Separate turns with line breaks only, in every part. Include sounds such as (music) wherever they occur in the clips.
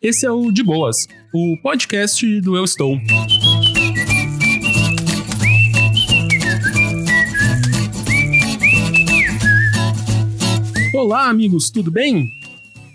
Esse é o De Boas, o podcast do Eu Estou. Olá, amigos, tudo bem?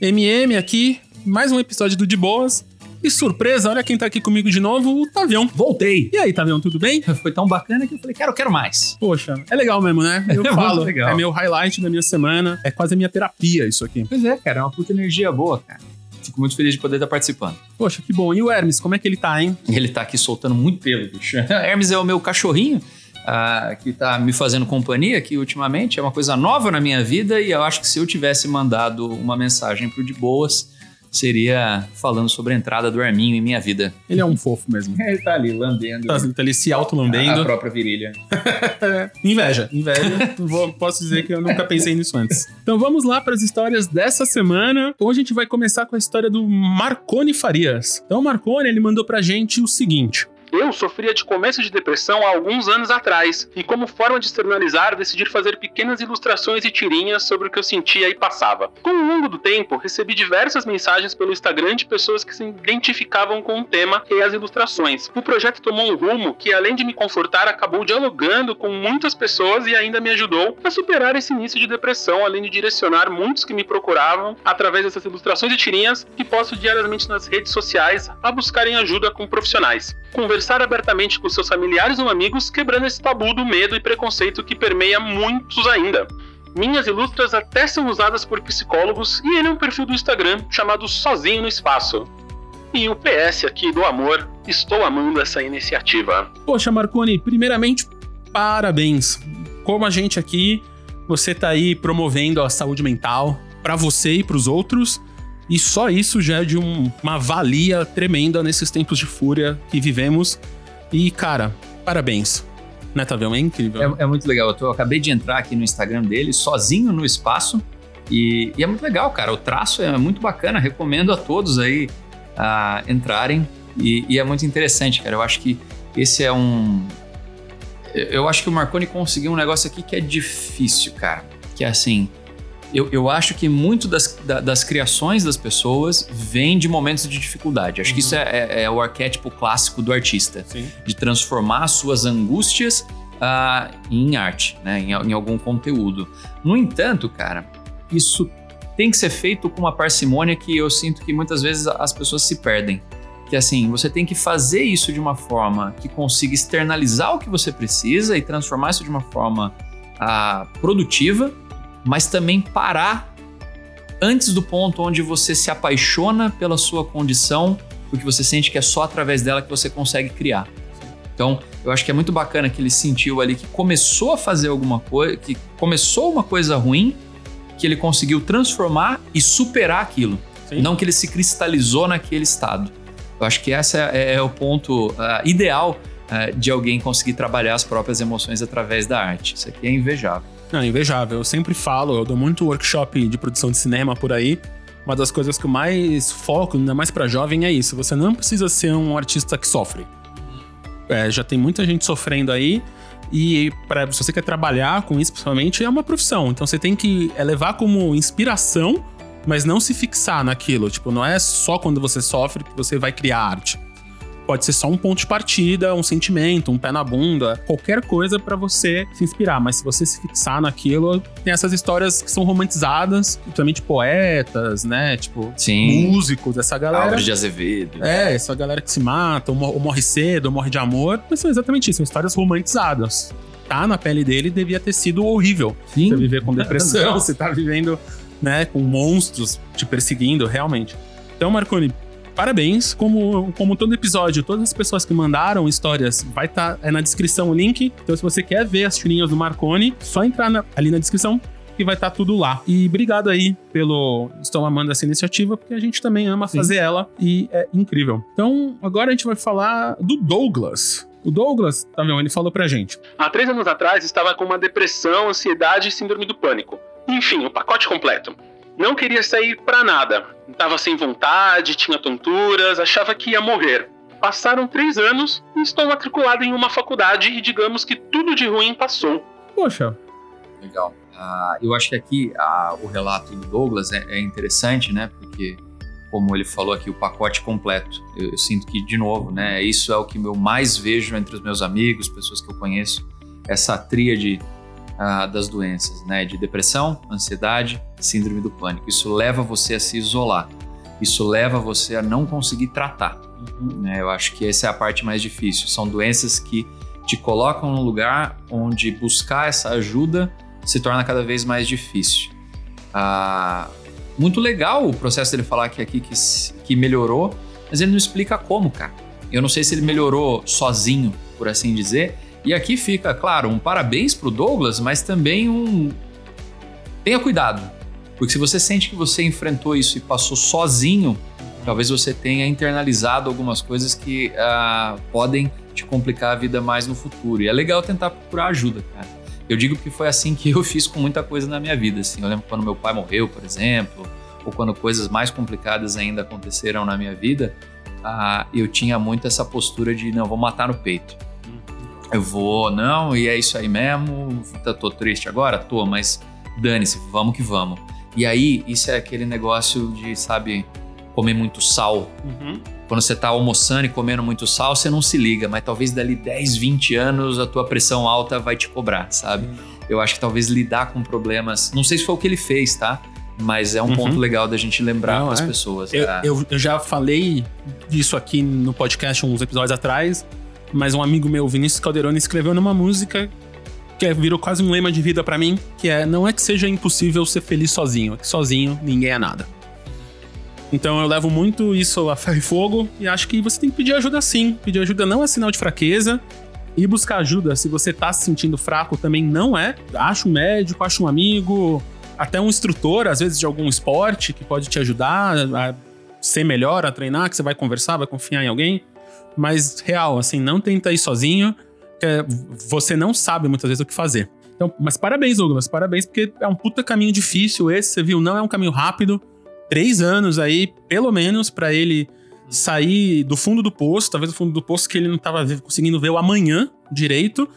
MM aqui, mais um episódio do De Boas. E surpresa, olha quem tá aqui comigo de novo, o Tavião.
Voltei.
E aí, Tavião, tudo bem? (laughs)
Foi tão bacana que eu falei, quero, quero mais.
Poxa, é legal mesmo, né? (laughs) Eu
É
falo,
legal.
é meu highlight da minha semana, é quase a minha terapia isso aqui.
Pois é, cara, é uma puta energia boa, cara. Fico muito feliz de poder estar participando.
Poxa, que bom. E o Hermes, como é que ele tá, hein?
Ele tá aqui soltando muito pelo, bicho. (laughs) Hermes é o meu cachorrinho. ah, que tá me fazendo companhia aqui ultimamente, é uma coisa nova na minha vida e eu acho que se eu tivesse mandado uma mensagem pro De Boas, seria falando sobre a entrada do Arminho em minha vida.
Ele é um fofo mesmo. (laughs)
Ele tá ali lambendo
Tá, tá ali se
a
auto-lambendo.
própria virilha. (laughs)
Inveja, inveja. Vou- posso dizer que eu nunca pensei nisso antes. Então vamos lá para as histórias dessa semana. Hoje a gente vai começar com a história do Marconi Farias. Então o Marconi, ele mandou pra gente o seguinte. Eu sofria de começo de depressão há alguns anos atrás, e como forma de externalizar, decidi fazer pequenas ilustrações e tirinhas sobre o que eu sentia e passava. Com o longo do tempo, recebi diversas mensagens pelo Instagram de pessoas que se identificavam com o tema e as ilustrações. O projeto tomou um rumo que, além de me confortar, acabou dialogando com muitas pessoas e ainda me ajudou a superar esse início de depressão, além de direcionar muitos que me procuravam através dessas ilustrações e tirinhas que posto diariamente nas redes sociais a buscarem ajuda com profissionais. Conversar abertamente com seus familiares ou amigos, quebrando esse tabu do medo e preconceito que permeia muitos ainda. Minhas ilustras até são usadas por psicólogos e ele é um perfil do Instagram chamado Sozinho no Espaço. E o PS aqui do amor, estou amando essa iniciativa. Poxa, Marconi, primeiramente, parabéns. Como a gente aqui, você tá aí promovendo a saúde mental para você e para os outros. E só isso já é de um- uma valia tremenda nesses tempos de fúria que vivemos. E, cara, parabéns. Né, Tavião? É incrível.
É, é muito legal. Eu, tô- eu acabei de entrar aqui no Instagram dele, sozinho no espaço. E, e é muito legal, cara. O traço é muito bacana. Recomendo a todos aí a entrarem. E, e é muito interessante, cara. Eu acho que esse é um. Eu acho que o Marconi conseguiu um negócio aqui que é difícil, cara. Que é assim. Eu, eu acho que muito das, da- das criações das pessoas vem de momentos de dificuldade. Acho que isso é, é- é o arquétipo clássico do artista
Sim.
de transformar suas angústias ah, em arte, né? em, em algum conteúdo. No entanto, cara, isso tem que ser feito com uma parcimônia que eu sinto que muitas vezes as pessoas se perdem. Que assim, você tem que fazer isso de uma forma que consiga externalizar o que você precisa e transformar isso de uma forma ah, produtiva, mas também parar antes do ponto onde você se apaixona pela sua condição, porque você sente que é só através dela que você consegue criar. Então, eu acho que é muito bacana que ele sentiu ali que começou a fazer alguma coisa, que começou uma coisa ruim, que ele conseguiu transformar e superar aquilo.
Sim.
Não que ele se cristalizou naquele estado. Eu acho que esse é, é o ponto ah, ideal ah, de alguém conseguir trabalhar as próprias emoções através da arte. Isso aqui é invejável.
Não, invejável. Eu sempre falo, eu dou muito workshop de produção de cinema por aí. Uma das coisas que eu mais foco, ainda mais pra jovem, é isso. Você não precisa ser um artista que sofre. É, já tem muita gente sofrendo aí. E pra, se você quer trabalhar com isso, principalmente, é uma profissão. Então você tem que é, levar como inspiração, mas não se fixar naquilo. Tipo, não é só quando você sofre que você vai criar arte. Pode ser só um ponto de partida, um sentimento, um pé na bunda, qualquer coisa pra você se inspirar. Mas se você se fixar naquilo, tem essas histórias que são romantizadas, principalmente poetas, né? Tipo,
Sim.
músicos, essa galera.
Álvares de Azevedo.
É, essa galera que se mata, ou morre cedo, ou morre de amor. Mas são exatamente isso, são histórias romantizadas. Tá na pele dele devia ter sido horrível.
Sim.
Você viver com depressão, (laughs) você tá vivendo, né, com monstros te perseguindo, realmente. Então, Marconi, parabéns. Como, como todo episódio, todas as pessoas que mandaram histórias, vai estar é na descrição o link. Então, se você quer ver as tirinhas do Marconi, só entrar na- ali na descrição que vai estar tudo lá. E obrigado aí pelo Estou amando essa iniciativa, porque a gente também ama
Sim.
fazer ela e é incrível. Então, agora a gente vai falar do Douglas. O Douglas, tá vendo? Ele falou pra gente. Há três anos atrás estava com uma depressão, ansiedade e síndrome do pânico. Enfim, o pacote completo. Não queria sair pra nada. Tava sem vontade, tinha tonturas, achava que ia morrer. Passaram três anos e estou matriculado em uma faculdade e digamos que tudo de ruim passou. Poxa,
Legal. Ah, eu acho que aqui ah, o relato do Douglas é, é interessante, né? Porque como ele falou aqui, o pacote completo. Eu, eu, sinto que, de novo, né, isso é o que eu mais vejo entre os meus amigos, pessoas que eu conheço, essa tríade ah, das doenças, né, de depressão, ansiedade, síndrome do pânico. Isso leva você a se isolar, isso leva você a não conseguir tratar. Uhum. Né, eu acho que essa é a parte mais difícil. São doenças que te colocam num lugar onde buscar essa ajuda se torna cada vez mais difícil. Ah, muito legal o processo dele falar que aqui que, que melhorou, mas ele não explica como, cara. Eu não sei se ele melhorou sozinho, por assim dizer. E aqui fica, claro, um parabéns pro Douglas, mas também um. Tenha cuidado. Porque se você sente que você enfrentou isso e passou sozinho, talvez você tenha internalizado algumas coisas que uh, podem te complicar a vida mais no futuro. E é legal tentar procurar ajuda, cara. Eu digo que foi assim que (laughs) eu fiz com muita coisa na minha vida. Assim. Eu lembro quando meu pai morreu, por exemplo, ou quando coisas mais complicadas ainda aconteceram na minha vida, uh, eu tinha muito essa postura de não, vou matar no peito. Eu vou, não, e é isso aí mesmo. Tô triste agora? Tô, mas dane-se, vamos que vamos. E aí, isso é aquele negócio de, sabe, comer muito sal. Uhum. Quando você tá almoçando e comendo muito sal, você não se liga, mas talvez dali 10, 20 anos a tua pressão alta vai te cobrar, sabe? Uhum. Eu acho que talvez lidar com problemas. Não sei se foi o que ele fez, tá? Mas é um uhum. ponto legal da gente lembrar não, com as é. pessoas.
Eu, eu, eu, já falei disso aqui no podcast uns episódios atrás, mas um amigo meu, Vinícius Calderoni, escreveu numa música que é, virou quase um lema de vida para mim, que é não é que seja impossível ser feliz sozinho, é que sozinho ninguém é nada. Então eu levo muito isso a ferro e fogo e acho que você tem que pedir ajuda sim. Pedir ajuda não é sinal de fraqueza. E buscar ajuda se você tá se sentindo fraco também não é. Acha um médico, acha um amigo, até um instrutor, às vezes de algum esporte, que pode te ajudar a ser melhor, a treinar, que você vai conversar, vai confiar em alguém. Mas real, assim, não tenta ir sozinho, que você não sabe muitas vezes o que fazer. Então, mas parabéns, Douglas, parabéns, porque é um puta caminho difícil esse, você viu, não é um caminho rápido três anos aí, pelo menos, para ele sair do fundo do poço, talvez do fundo do poço que ele não estava conseguindo ver o amanhã direito.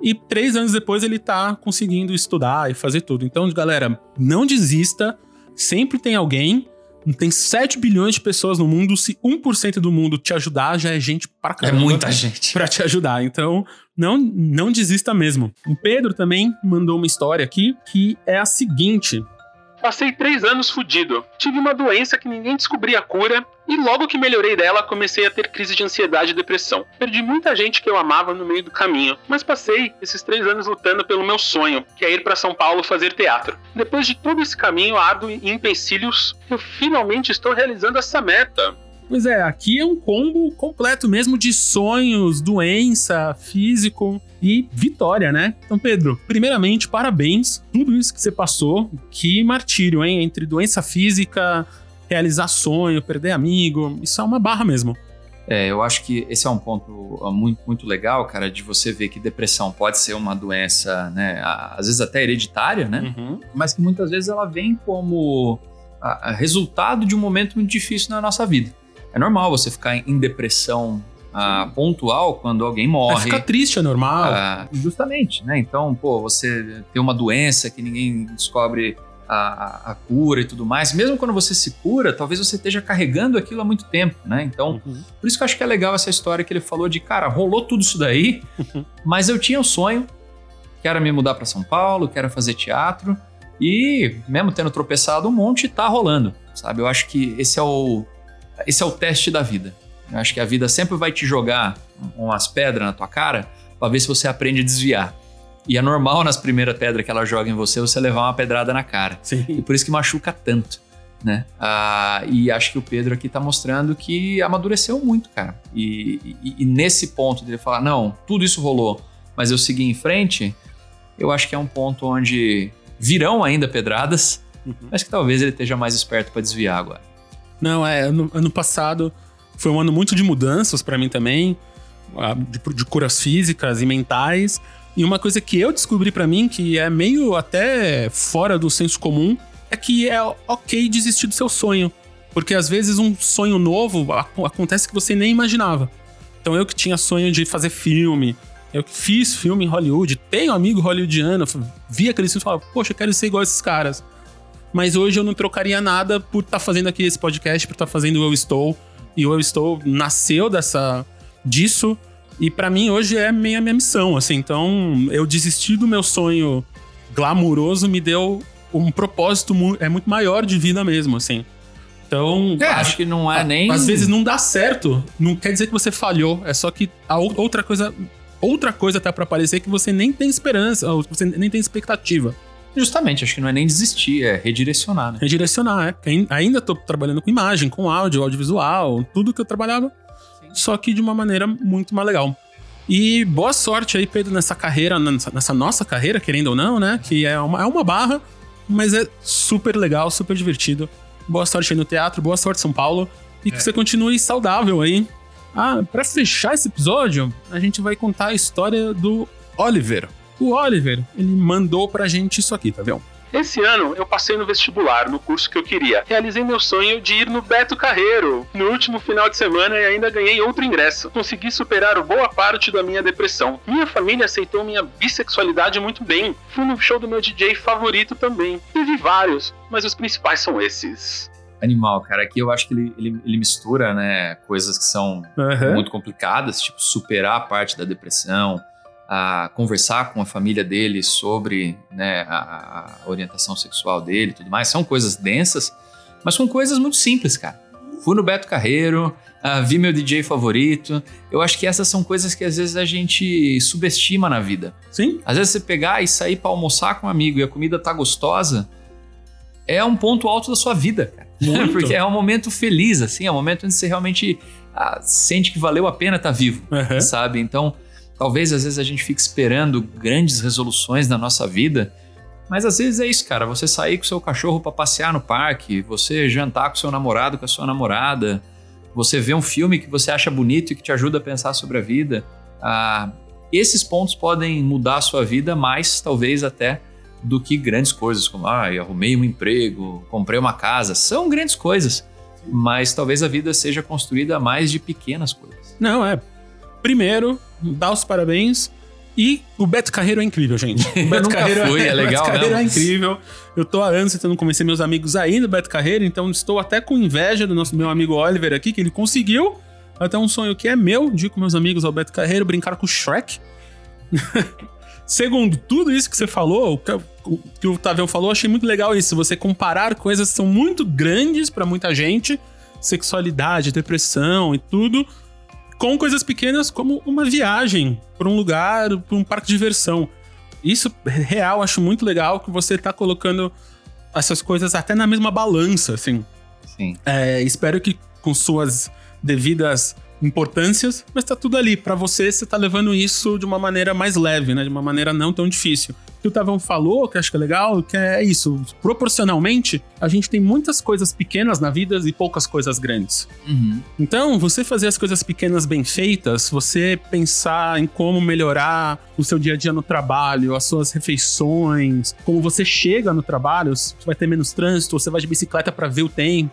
E três anos depois ele tá conseguindo estudar e fazer tudo. Então, galera, não desista. Sempre tem alguém. Tem 7 bilhões de pessoas no mundo. Se 1% do mundo te ajudar, já é gente para é caramba.
É muita gente.
Pra te ajudar. Então, não, não desista mesmo. O Pedro também mandou uma história aqui que é a seguinte. Passei três anos fudido. Tive uma doença que ninguém descobria a cura, e logo que melhorei dela, comecei a ter crise de ansiedade e depressão. Perdi muita gente que eu amava no meio do caminho, mas passei esses três anos lutando pelo meu sonho, que é ir para São Paulo fazer teatro. Depois de todo esse caminho árduo e empecilhos, eu finalmente estou realizando essa meta. Pois é, aqui é um combo completo mesmo de sonhos, doença, físico e vitória, né? Então, Pedro, primeiramente, parabéns. Tudo isso que você passou, que martírio, hein? Entre doença física, realizar sonho, perder amigo, isso é uma barra mesmo.
É, eu acho que esse é um ponto muito, muito legal, cara, de você ver que depressão pode ser uma doença, né, às vezes até hereditária, né, uhum. mas que muitas vezes ela vem como a, a resultado de um momento muito difícil na nossa vida. É normal você ficar em depressão ah, pontual quando alguém morre. É,
ficar triste é normal.
Ah, justamente, né? Então, pô, você tem uma doença que ninguém descobre a, a, cura e tudo mais. Mesmo quando você se cura, talvez você esteja carregando aquilo há muito tempo, né? Então, uhum. por isso que eu acho que é legal essa história que ele falou de, cara, rolou tudo isso daí, mas eu tinha um sonho, que era me mudar para São Paulo, que era fazer teatro, e mesmo tendo tropeçado um monte, tá rolando, sabe? Eu acho que esse é o, esse é o teste da vida. Eu acho que a vida sempre vai te jogar umas pedras na tua cara para ver se você aprende a desviar. E é normal nas primeiras pedras que ela joga em você, você levar uma pedrada na cara.
Sim.
E por isso que machuca tanto, né? Ah, e acho que o Pedro aqui tá mostrando que amadureceu muito, cara. E, e, e nesse ponto dele falar, não, tudo isso rolou, mas eu segui em frente, eu acho que é um ponto onde virão ainda pedradas, uhum. mas que talvez ele esteja mais esperto para desviar agora.
Não, é, ano, ano passado foi um ano muito de mudanças para mim também, de, de, curas físicas e mentais. E uma coisa que eu descobri para mim, que é meio até fora do senso comum, é que é ok desistir do seu sonho. Porque às vezes um sonho novo acontece que você nem imaginava. Então eu que tinha sonho de fazer filme, eu que fiz filme em Hollywood, tenho amigo hollywoodiano, vi aqueles filmes e falava, poxa, eu quero ser igual a esses caras. Mas hoje eu não trocaria nada por estar tá fazendo aqui esse podcast, por estar tá fazendo o Eu Estou. E o Eu Estou nasceu dessa disso. E para mim hoje é meio a minha missão, assim. Então, eu desisti do meu sonho glamuroso me deu um propósito mu é muito maior de vida mesmo, assim. Então,
é, acho que não é nem.
Às vezes não dá certo, não quer dizer que você falhou, é só que a outra coisa, outra coisa tá para aparecer que você nem tem esperança, você nem tem expectativa.
Justamente, acho que não é nem desistir, é redirecionar, né?
Redirecionar, é. Ainda tô trabalhando com imagem, com áudio, audiovisual, tudo que eu trabalhava. Só que de uma maneira muito mais legal. E boa sorte aí, Pedro, nessa carreira, nessa, nossa carreira, querendo ou não, né? Que é uma, é uma barra, mas é super legal, super divertido. Boa sorte aí no teatro, boa sorte São Paulo. E é. que você continue saudável aí. Ah, para fechar esse episódio, a gente vai contar a história do Oliver. O Oliver, ele mandou pra gente isso aqui, tá vendo? Esse ano eu passei no vestibular, no curso que eu queria. Realizei meu sonho de ir no Beto Carreiro no último final de semana e ainda ganhei outro ingresso. Consegui superar boa parte da minha depressão. Minha família aceitou minha bissexualidade muito bem. Fui no show do meu DJ favorito também. Teve vários, mas os principais são esses
animal, cara. Aqui eu acho que ele, ele, ele mistura, né, coisas que são uhum. muito complicadas, tipo superar a parte da depressão, a conversar com a família dele sobre né, a, a, orientação sexual dele e tudo mais. São coisas densas, mas são coisas muito simples, cara. Fui no Beto Carreiro, uh, vi meu DJ favorito. Eu acho que essas são coisas que às vezes a gente subestima na vida.
Sim.
Às vezes você pegar e sair para almoçar com um amigo e a comida tá gostosa, é um ponto alto da sua vida, cara. (laughs) Porque é um momento feliz, assim, é um momento onde você realmente ah, sente que valeu a pena estar tá vivo, uhum. sabe? Então, Talvez às vezes a gente fique esperando grandes resoluções na nossa vida, mas às vezes é isso, cara. Você sair com seu cachorro para passear no parque, você jantar com seu namorado, com a sua namorada, você ver um filme que você acha bonito e que te ajuda a pensar sobre a vida. Ah, esses pontos podem mudar a sua vida mais, talvez até, do que grandes coisas, como ah, arrumei um emprego, comprei uma casa. São grandes coisas, mas talvez a vida seja construída mais de pequenas coisas.
Não, é. Primeiro, dar os parabéns. E o Beto Carreiro é incrível, gente. O (laughs)
Beto Carreiro fui, é, é legal.
Beto Carreiro é incrível. Eu tô há anos tentando convencer meus amigos aí no Beto Carreiro, então estou até com inveja do nosso meu amigo Oliver aqui, que ele conseguiu. Até um sonho que é meu, de ir com meus amigos ao Beto Carreiro, brincar com o Shrek. (laughs) Segundo, tudo isso que você falou, o que o Tavião falou, achei muito legal isso. Você comparar coisas que são muito grandes para muita gente, sexualidade, depressão e tudo, com coisas pequenas como uma viagem para um lugar, para um parque de diversão. Isso, real, acho muito legal que você tá colocando essas coisas até na mesma balança, assim.
Sim.
É, espero que com suas devidas importâncias, mas tá tudo ali. para você, você tá levando isso de uma maneira mais leve, né? De uma maneira não tão difícil que o Tavão falou, que acho que é legal, que é isso. Proporcionalmente, a gente tem muitas coisas pequenas na vida e poucas coisas grandes.
Uhum.
Então, você fazer as coisas pequenas bem feitas, você pensar em como melhorar o seu dia a dia no trabalho, as suas refeições, como você chega no trabalho, você vai ter menos trânsito, você vai de bicicleta para ver o tempo,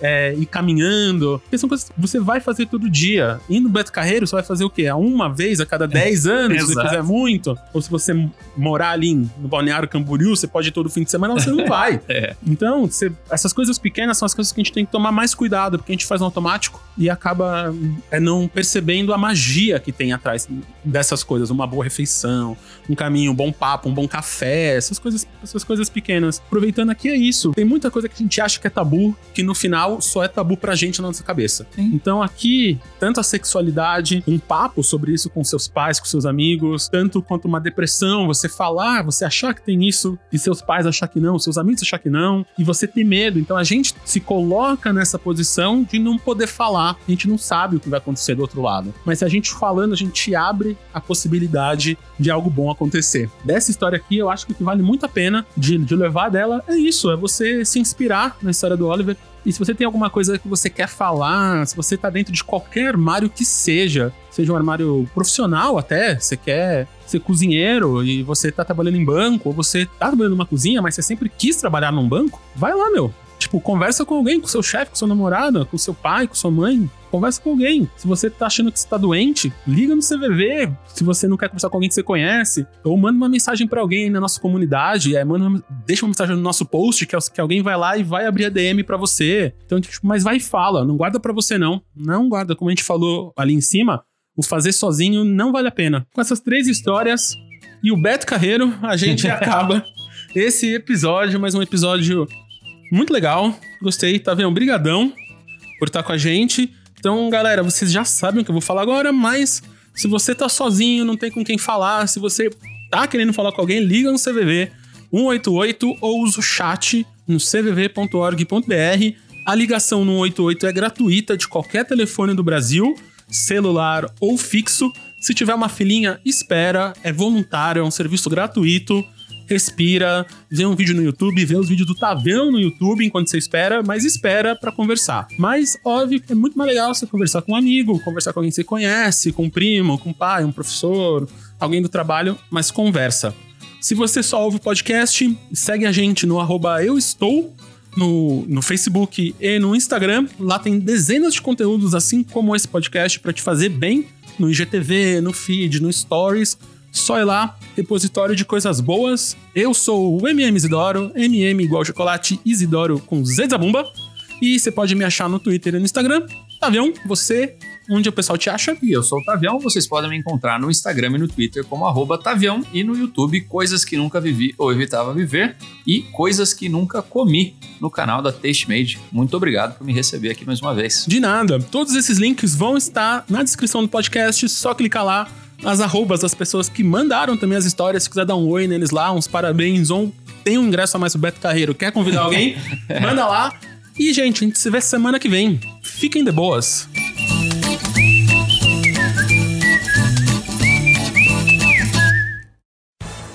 é, ir caminhando. Porque são coisas que você vai fazer todo dia. E no Beto Carreiro, você vai fazer o quê? Uma vez a cada 10 anos, se você fizer muito. Ou se você morar ali ali no Balneário Camboriú, você pode ir todo fim de semana, você não (laughs) vai.
é.
Então, você, essas coisas pequenas são as coisas que a gente tem que tomar mais cuidado, porque a gente faz no automático e acaba é, não percebendo a magia que tem atrás dessas coisas. Uma boa refeição, um caminho, um bom papo, um bom café, essas coisas, essas coisas pequenas. Aproveitando aqui é isso. Tem muita coisa que a gente acha que é tabu, que no final só é tabu pra gente na nossa cabeça. Sim. Então aqui, tanto a sexualidade, um papo sobre isso com seus pais, com seus amigos, tanto quanto uma depressão, você falar você achar que tem isso e seus pais achar que não, seus amigos achar que não, e você ter medo. Então a gente se coloca nessa posição de não poder falar. A gente não sabe o que vai acontecer do outro lado. Mas se a gente falando, a gente abre a possibilidade de algo bom acontecer. Dessa história aqui, eu acho que o que vale muito a pena de, de levar dela é isso: é você se inspirar na história do Oliver e se você tem alguma coisa que você quer falar, se você tá dentro de qualquer armário que seja, seja um armário profissional até, você quer ser cozinheiro e você tá trabalhando em banco, ou você tá trabalhando numa cozinha, mas você sempre quis trabalhar num banco, vai lá, meu Tipo, conversa com alguém, com seu chefe, com sua namorada, com seu pai, com sua mãe. Conversa com alguém. Se você tá achando que você tá doente, liga no CVV. Se você não quer conversar com alguém que você conhece, ou manda uma mensagem para alguém na nossa comunidade, é, manda uma, deixa uma mensagem no nosso post que, que alguém vai lá e vai abrir a DM para você. Então, tipo, mas vai e fala, não guarda para você não. Não guarda, como a gente falou ali em cima, o fazer sozinho não vale a pena. Com essas três histórias e o Beto Carreiro, a gente (laughs) acaba esse episódio, mais um episódio muito legal. Gostei, tá vendo? Obrigadão por estar com a gente. Então, galera, vocês já sabem o que eu vou falar agora, mas se você tá sozinho, não tem com quem falar, se você tá querendo falar com alguém, liga no CVV 188 ou usa o chat no cvv.org.br. A ligação no 188 é gratuita de qualquer telefone do Brasil, celular ou fixo. Se tiver uma filinha, espera, é voluntário, é um serviço gratuito respira, vê um vídeo no YouTube, vê os vídeos do Tavião no YouTube enquanto você espera, mas espera para conversar. Mas, óbvio, é muito mais legal você conversar com um amigo, conversar com alguém que você conhece, com um primo, com um pai, um professor, alguém do trabalho, mas conversa. Se você só ouve o podcast, segue a gente no arroba eu estou, no, no Facebook e no Instagram. Lá tem dezenas de conteúdos, assim como esse podcast, para te fazer bem no IGTV, no feed, no Stories só ir lá, repositório de coisas boas. Eu sou o MM Isidoro, MM igual chocolate, Isidoro com Z da Bumba. E você pode me achar no Twitter e no Instagram. Tavião, você, onde o pessoal te acha?
E eu sou o Tavião, vocês podem me encontrar no Instagram e no Twitter como arroba Tavião e no YouTube Coisas que Nunca Vivi ou Evitava Viver e Coisas que Nunca Comi no canal da Taste Made. Muito obrigado por me receber aqui mais uma vez.
De nada. Todos esses links vão estar na descrição do podcast, só clicar lá as arrobas das pessoas que mandaram também as histórias. Se quiser dar um oi neles lá, uns parabéns, ou tem um ingresso a mais pro Beto Carreiro, quer convidar alguém, (laughs) manda lá. E, gente, a gente se vê semana que vem. Fiquem de boas.